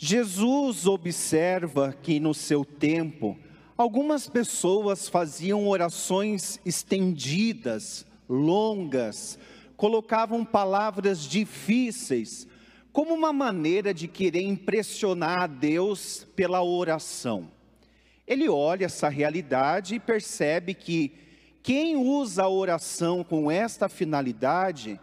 Jesus observa que no seu tempo, algumas pessoas faziam orações estendidas, longas, colocavam palavras difíceis, como uma maneira de querer impressionar a Deus pela oração. Ele olha essa realidade e percebe que quem usa a oração com esta finalidade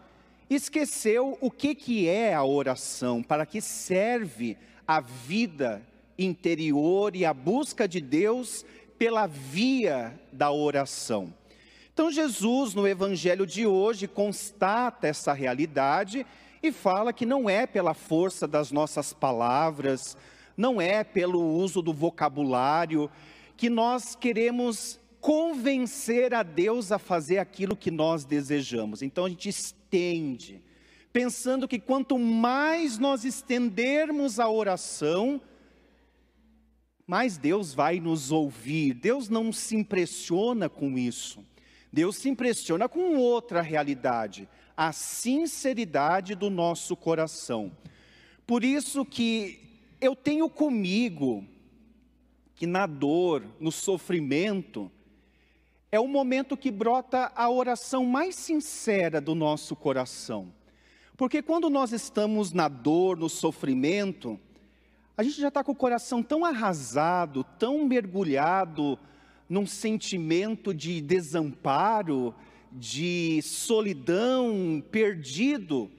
esqueceu o que, que é a oração, para que serve a vida interior e a busca de Deus pela via da oração. Então, Jesus, no evangelho de hoje, constata essa realidade e fala que não é pela força das nossas palavras, não é pelo uso do vocabulário, que nós queremos convencer a Deus a fazer aquilo que nós desejamos. Então a gente estende, pensando que quanto mais nós estendermos a oração, mais Deus vai nos ouvir. Deus não se impressiona com isso. Deus se impressiona com outra realidade, a sinceridade do nosso coração. Por isso que eu tenho comigo que na dor, no sofrimento, é o momento que brota a oração mais sincera do nosso coração. Porque quando nós estamos na dor, no sofrimento, a gente já está com o coração tão arrasado, tão mergulhado num sentimento de desamparo, de solidão, perdido,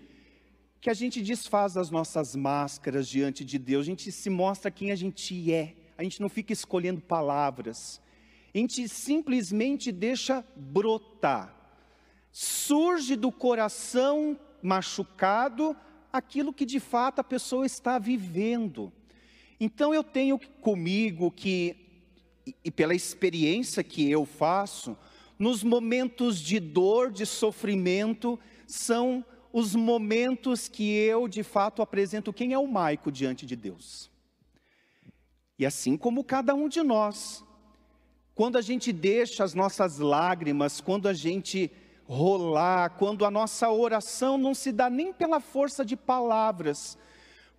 que a gente desfaz as nossas máscaras diante de Deus, a gente se mostra quem a gente é, a gente não fica escolhendo palavras, a gente simplesmente deixa brotar. Surge do coração machucado aquilo que de fato a pessoa está vivendo. Então eu tenho comigo que, e pela experiência que eu faço, nos momentos de dor, de sofrimento, são os momentos que eu de fato apresento quem é o Maico diante de Deus. E assim como cada um de nós, quando a gente deixa as nossas lágrimas, quando a gente rolar, quando a nossa oração não se dá nem pela força de palavras.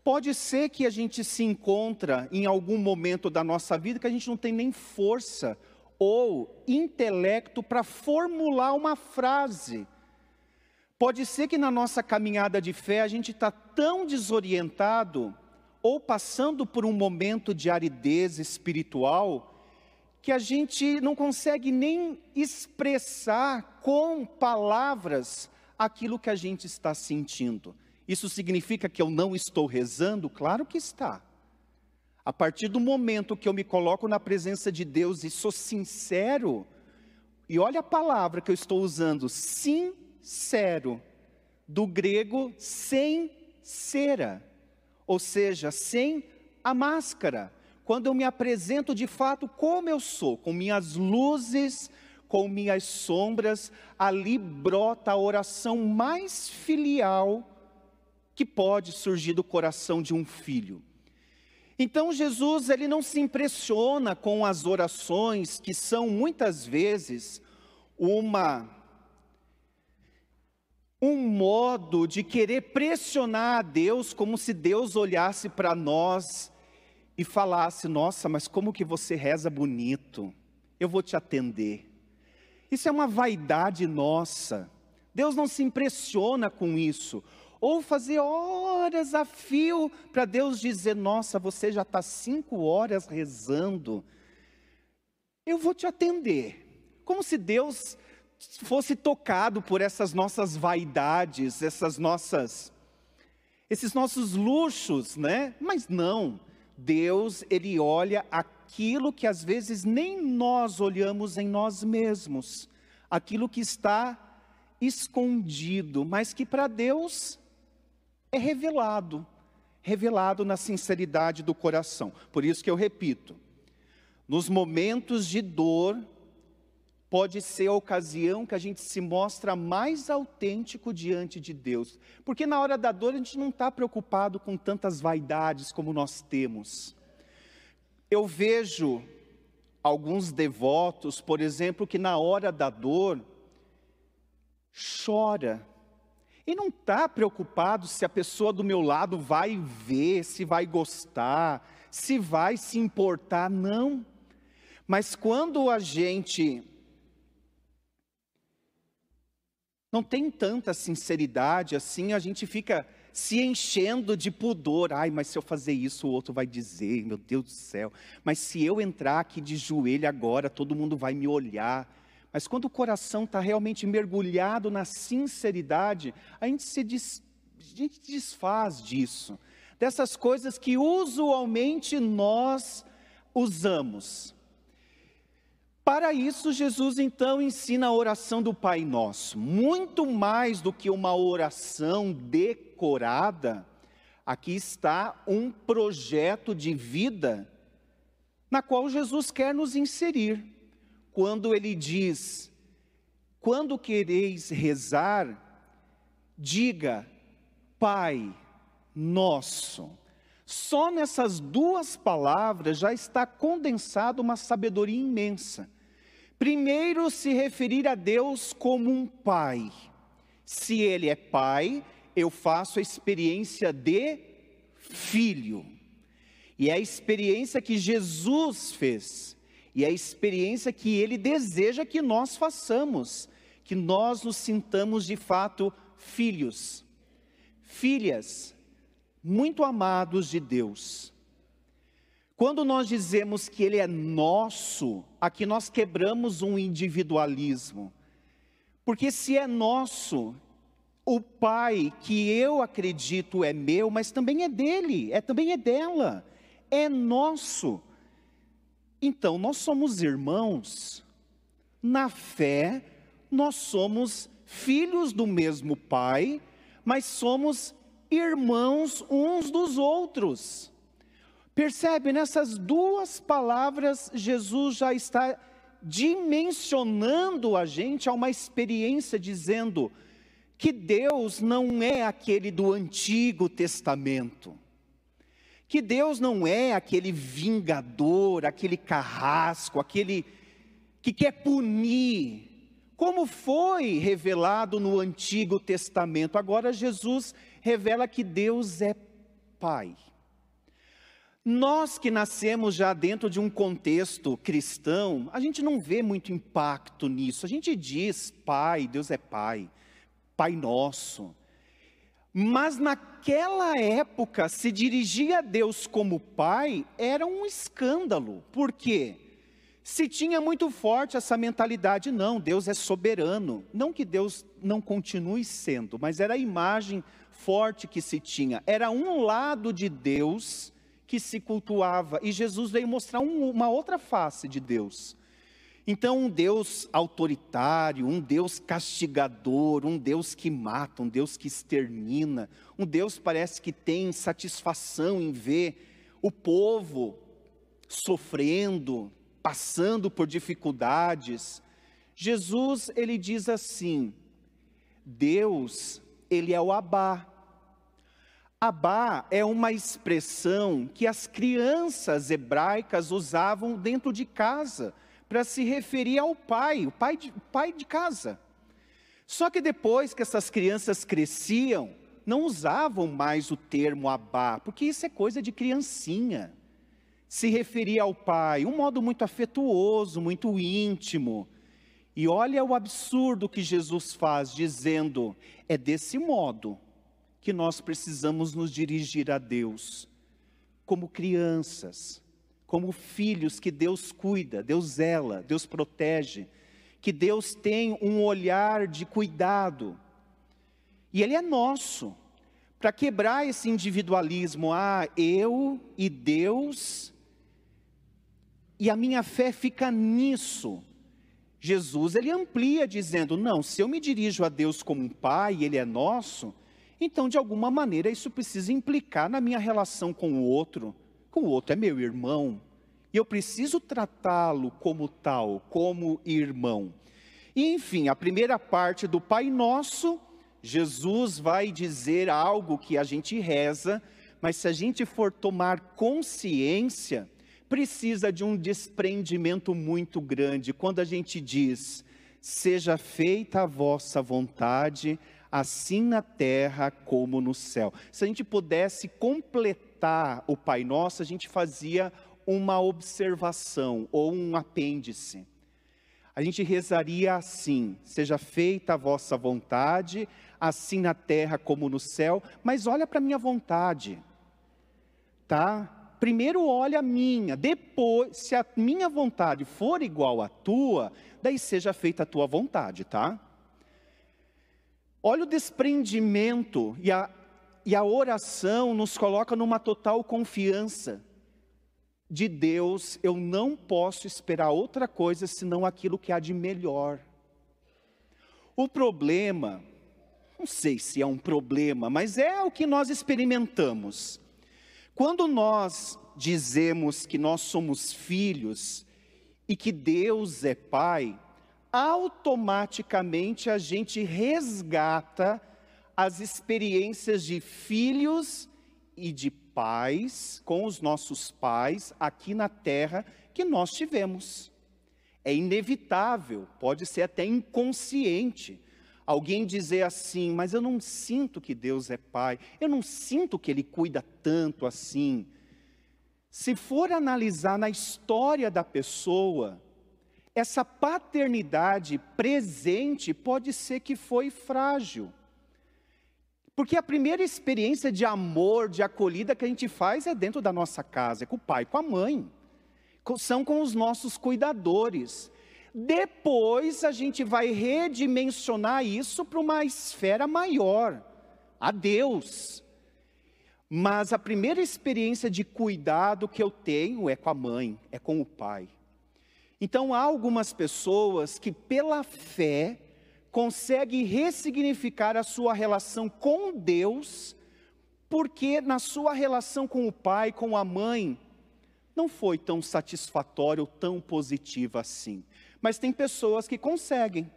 Pode ser que a gente se encontra em algum momento da nossa vida que a gente não tem nem força ou intelecto para formular uma frase. Pode ser que na nossa caminhada de fé a gente está tão desorientado ou passando por um momento de aridez espiritual que a gente não consegue nem expressar com palavras aquilo que a gente está sentindo. Isso significa que eu não estou rezando? Claro que está. A partir do momento que eu me coloco na presença de Deus e sou sincero, e olha a palavra que eu estou usando, sincero, do grego sem cera, ou seja, sem a máscara quando eu me apresento de fato como eu sou, com minhas luzes, com minhas sombras, ali brota a oração mais filial que pode surgir do coração de um filho. Então Jesus, ele não se impressiona com as orações que são muitas vezes uma um modo de querer pressionar a Deus como se Deus olhasse para nós e falasse: Nossa, mas como que você reza bonito, eu vou te atender. Isso é uma vaidade nossa. Deus não se impressiona com isso. Ou fazer horas a fio para Deus dizer: Nossa, você já está cinco horas rezando, eu vou te atender. Como se Deus fosse tocado por essas nossas vaidades, essas nossas, esses nossos luxos, né? Mas não. Deus, ele olha aquilo que às vezes nem nós olhamos em nós mesmos, aquilo que está escondido, mas que para Deus é revelado, revelado na sinceridade do coração. Por isso que eu repito, nos momentos de dor, pode ser a ocasião que a gente se mostra mais autêntico diante de Deus. Porque na hora da dor a gente não está preocupado com tantas vaidades como nós temos. Eu vejo alguns devotos, por exemplo, que na hora da dor chora. Ele não está preocupado se a pessoa do meu lado vai ver, se vai gostar, se vai se importar, não. Mas quando a gente não tem tanta sinceridade assim, a gente fica se enchendo de pudor. Ai, mas se eu fazer isso, o outro vai dizer, meu Deus do céu. Mas se eu entrar aqui de joelho agora, todo mundo vai me olhar. Mas quando o coração está realmente mergulhado na sinceridade, a gente se des, a gente desfaz disso, dessas coisas que usualmente nós usamos. Para isso, Jesus então ensina a oração do Pai Nosso, muito mais do que uma oração decorada. Aqui está um projeto de vida na qual Jesus quer nos inserir. Quando ele diz: Quando quereis rezar, diga, Pai Nosso. Só nessas duas palavras já está condensada uma sabedoria imensa. Primeiro, se referir a Deus como um pai. Se ele é pai, eu faço a experiência de filho. E é a experiência que Jesus fez. E é a experiência que ele deseja que nós façamos, que nós nos sintamos de fato filhos, filhas, muito amados de Deus. Quando nós dizemos que Ele é nosso, aqui nós quebramos um individualismo. Porque se é nosso, o Pai, que eu acredito é meu, mas também é dele, é também é dela, é nosso. Então, nós somos irmãos. Na fé, nós somos filhos do mesmo Pai, mas somos irmãos uns dos outros. Percebe, nessas duas palavras, Jesus já está dimensionando a gente a uma experiência, dizendo que Deus não é aquele do Antigo Testamento, que Deus não é aquele vingador, aquele carrasco, aquele que quer punir, como foi revelado no Antigo Testamento. Agora Jesus revela que Deus é Pai. Nós que nascemos já dentro de um contexto cristão, a gente não vê muito impacto nisso. A gente diz Pai, Deus é Pai, Pai Nosso. Mas naquela época, se dirigir a Deus como Pai era um escândalo. Por quê? Se tinha muito forte essa mentalidade, não, Deus é soberano. Não que Deus não continue sendo, mas era a imagem forte que se tinha. Era um lado de Deus que se cultuava, e Jesus veio mostrar um, uma outra face de Deus. Então, um Deus autoritário, um Deus castigador, um Deus que mata, um Deus que extermina, um Deus parece que tem satisfação em ver o povo sofrendo, passando por dificuldades. Jesus, ele diz assim: Deus, ele é o Abá, Abá é uma expressão que as crianças hebraicas usavam dentro de casa para se referir ao pai, o pai de, pai de casa. Só que depois que essas crianças cresciam, não usavam mais o termo Abá, porque isso é coisa de criancinha. Se referia ao pai, um modo muito afetuoso, muito íntimo. E olha o absurdo que Jesus faz, dizendo: é desse modo que nós precisamos nos dirigir a Deus como crianças, como filhos que Deus cuida, Deus zela, Deus protege, que Deus tem um olhar de cuidado. E ele é nosso. Para quebrar esse individualismo, ah, eu e Deus, e a minha fé fica nisso. Jesus ele amplia dizendo: "Não, se eu me dirijo a Deus como um pai, ele é nosso, então, de alguma maneira, isso precisa implicar na minha relação com o outro. Com o outro é meu irmão. E eu preciso tratá-lo como tal, como irmão. E, enfim, a primeira parte do Pai Nosso, Jesus vai dizer algo que a gente reza, mas se a gente for tomar consciência, precisa de um desprendimento muito grande. Quando a gente diz, seja feita a vossa vontade, assim na terra como no céu. Se a gente pudesse completar o Pai Nosso, a gente fazia uma observação ou um apêndice. A gente rezaria assim: seja feita a vossa vontade, assim na terra como no céu, mas olha para a minha vontade, tá? Primeiro olha a minha, depois, se a minha vontade for igual à tua, daí seja feita a tua vontade, tá? Olha o desprendimento e a, e a oração nos coloca numa total confiança de Deus, eu não posso esperar outra coisa senão aquilo que há de melhor. O problema, não sei se é um problema, mas é o que nós experimentamos. Quando nós dizemos que nós somos filhos e que Deus é Pai, automaticamente a gente resgata as experiências de filhos e de pais, com os nossos pais aqui na terra que nós tivemos. É inevitável, pode ser até inconsciente. Alguém dizer assim, mas eu não sinto que Deus é pai, eu não sinto que Ele cuida tanto assim. Se for analisar na história da pessoa, essa paternidade presente pode ser que foi frágil. Porque a primeira experiência de amor, de acolhida que a gente faz é dentro da nossa casa, é com o pai, com a mãe. São com os nossos cuidadores. Depois a gente vai redimensionar isso para uma esfera maior, a Deus. Mas a primeira experiência de cuidado que eu tenho é com a mãe, é com o pai. Então há algumas pessoas que pela fé consegue ressignificar a sua relação com Deus, porque na sua relação com o pai, com a mãe, não foi tão satisfatória ou tão positiva assim. Mas tem pessoas que conseguem,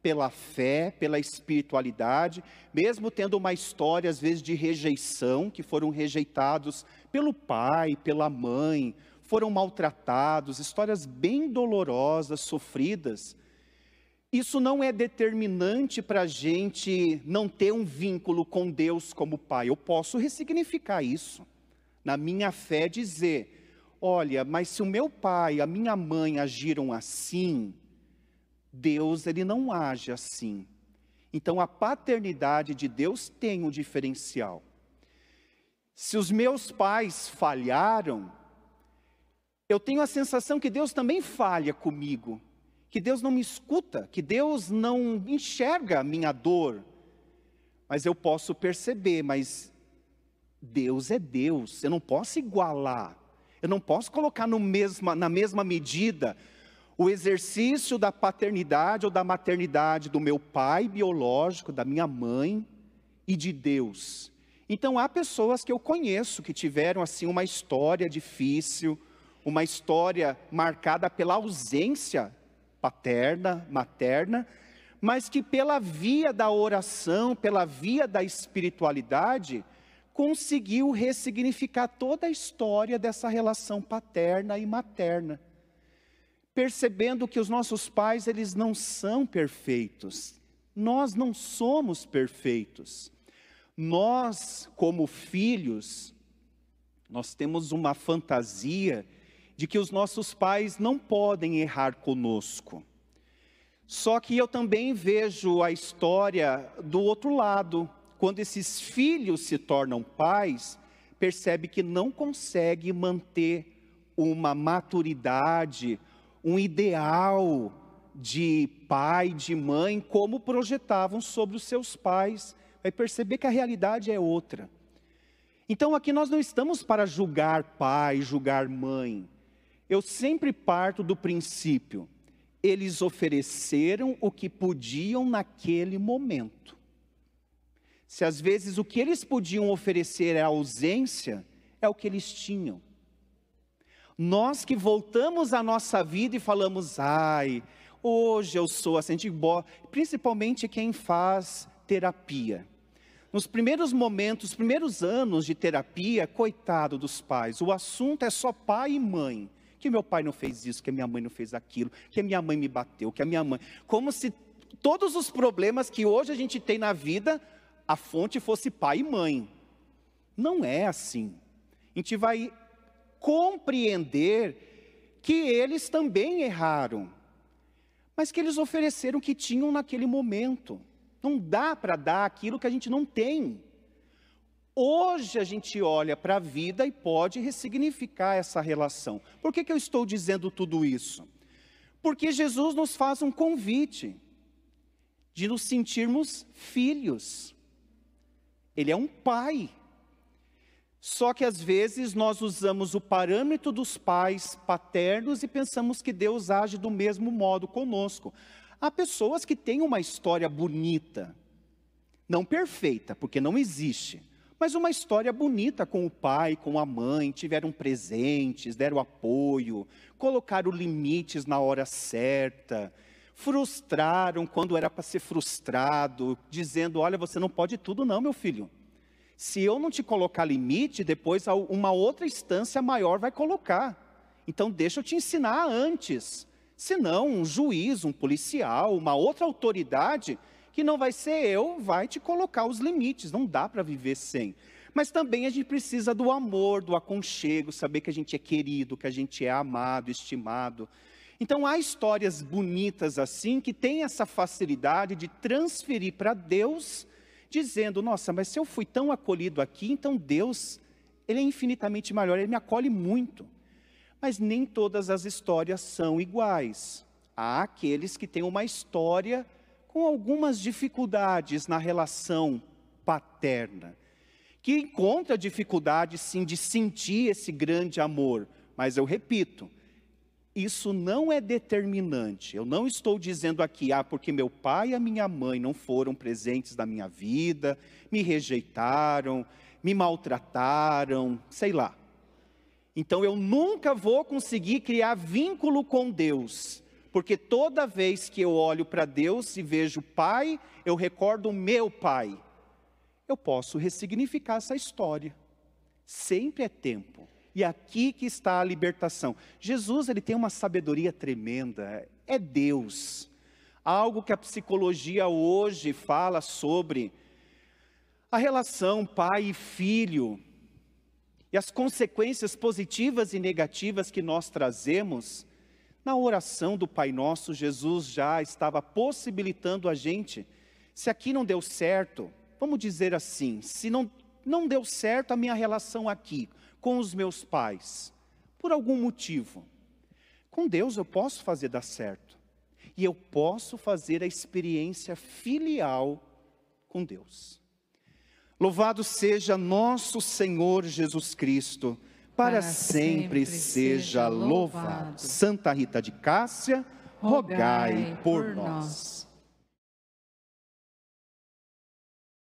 pela fé, pela espiritualidade, mesmo tendo uma história às vezes de rejeição, que foram rejeitados pelo pai, pela mãe, foram maltratados, histórias bem dolorosas, sofridas, isso não é determinante para a gente não ter um vínculo com Deus como Pai. Eu posso ressignificar isso. Na minha fé, dizer: olha, mas se o meu pai, a minha mãe agiram assim, Deus ele não age assim. Então a paternidade de Deus tem um diferencial. Se os meus pais falharam, eu tenho a sensação que Deus também falha comigo que Deus não me escuta, que Deus não enxerga a minha dor. Mas eu posso perceber, mas Deus é Deus, eu não posso igualar, eu não posso colocar mesma, na mesma medida o exercício da paternidade ou da maternidade do meu pai biológico, da minha mãe e de Deus. Então há pessoas que eu conheço que tiveram assim uma história difícil, uma história marcada pela ausência paterna, materna, mas que pela via da oração, pela via da espiritualidade, conseguiu ressignificar toda a história dessa relação paterna e materna. Percebendo que os nossos pais, eles não são perfeitos. Nós não somos perfeitos. Nós, como filhos, nós temos uma fantasia de que os nossos pais não podem errar conosco. Só que eu também vejo a história do outro lado, quando esses filhos se tornam pais, percebe que não consegue manter uma maturidade, um ideal de pai, de mãe, como projetavam sobre os seus pais. Vai perceber que a realidade é outra. Então aqui nós não estamos para julgar pai, julgar mãe eu sempre parto do princípio, eles ofereceram o que podiam naquele momento. Se às vezes o que eles podiam oferecer é ausência, é o que eles tinham. Nós que voltamos à nossa vida e falamos, ai, hoje eu sou assim, principalmente quem faz terapia. Nos primeiros momentos, primeiros anos de terapia, coitado dos pais, o assunto é só pai e mãe que meu pai não fez isso, que minha mãe não fez aquilo, que minha mãe me bateu, que a minha mãe. Como se todos os problemas que hoje a gente tem na vida, a fonte fosse pai e mãe. Não é assim. A gente vai compreender que eles também erraram, mas que eles ofereceram o que tinham naquele momento. Não dá para dar aquilo que a gente não tem. Hoje a gente olha para a vida e pode ressignificar essa relação. Por que, que eu estou dizendo tudo isso? Porque Jesus nos faz um convite de nos sentirmos filhos. Ele é um pai. Só que às vezes nós usamos o parâmetro dos pais paternos e pensamos que Deus age do mesmo modo conosco. Há pessoas que têm uma história bonita, não perfeita, porque não existe, mas uma história bonita com o pai, com a mãe, tiveram presentes, deram apoio, colocaram limites na hora certa, frustraram quando era para ser frustrado, dizendo: Olha, você não pode tudo, não, meu filho. Se eu não te colocar limite, depois uma outra instância maior vai colocar. Então deixa eu te ensinar antes. Senão, um juiz, um policial, uma outra autoridade, que não vai ser eu, vai te colocar os limites. Não dá para viver sem. Mas também a gente precisa do amor, do aconchego, saber que a gente é querido, que a gente é amado, estimado. Então há histórias bonitas assim que têm essa facilidade de transferir para Deus dizendo: Nossa, mas se eu fui tão acolhido aqui, então Deus, Ele é infinitamente maior, Ele me acolhe muito. Mas nem todas as histórias são iguais. Há aqueles que têm uma história com algumas dificuldades na relação paterna, que encontra dificuldade sim de sentir esse grande amor, mas eu repito, isso não é determinante. Eu não estou dizendo aqui, ah, porque meu pai e a minha mãe não foram presentes na minha vida, me rejeitaram, me maltrataram, sei lá. Então eu nunca vou conseguir criar vínculo com Deus, porque toda vez que eu olho para Deus e vejo pai, eu recordo o meu pai. Eu posso ressignificar essa história. Sempre é tempo. E aqui que está a libertação. Jesus, ele tem uma sabedoria tremenda, é Deus. Algo que a psicologia hoje fala sobre a relação pai e filho e as consequências positivas e negativas que nós trazemos. Na oração do Pai Nosso, Jesus já estava possibilitando a gente, se aqui não deu certo, vamos dizer assim, se não, não deu certo a minha relação aqui, com os meus pais, por algum motivo. Com Deus eu posso fazer dar certo. E eu posso fazer a experiência filial com Deus. Louvado seja nosso Senhor Jesus Cristo, para, sempre, seja louvado. Santa Rita de Cássia, rogai por nós.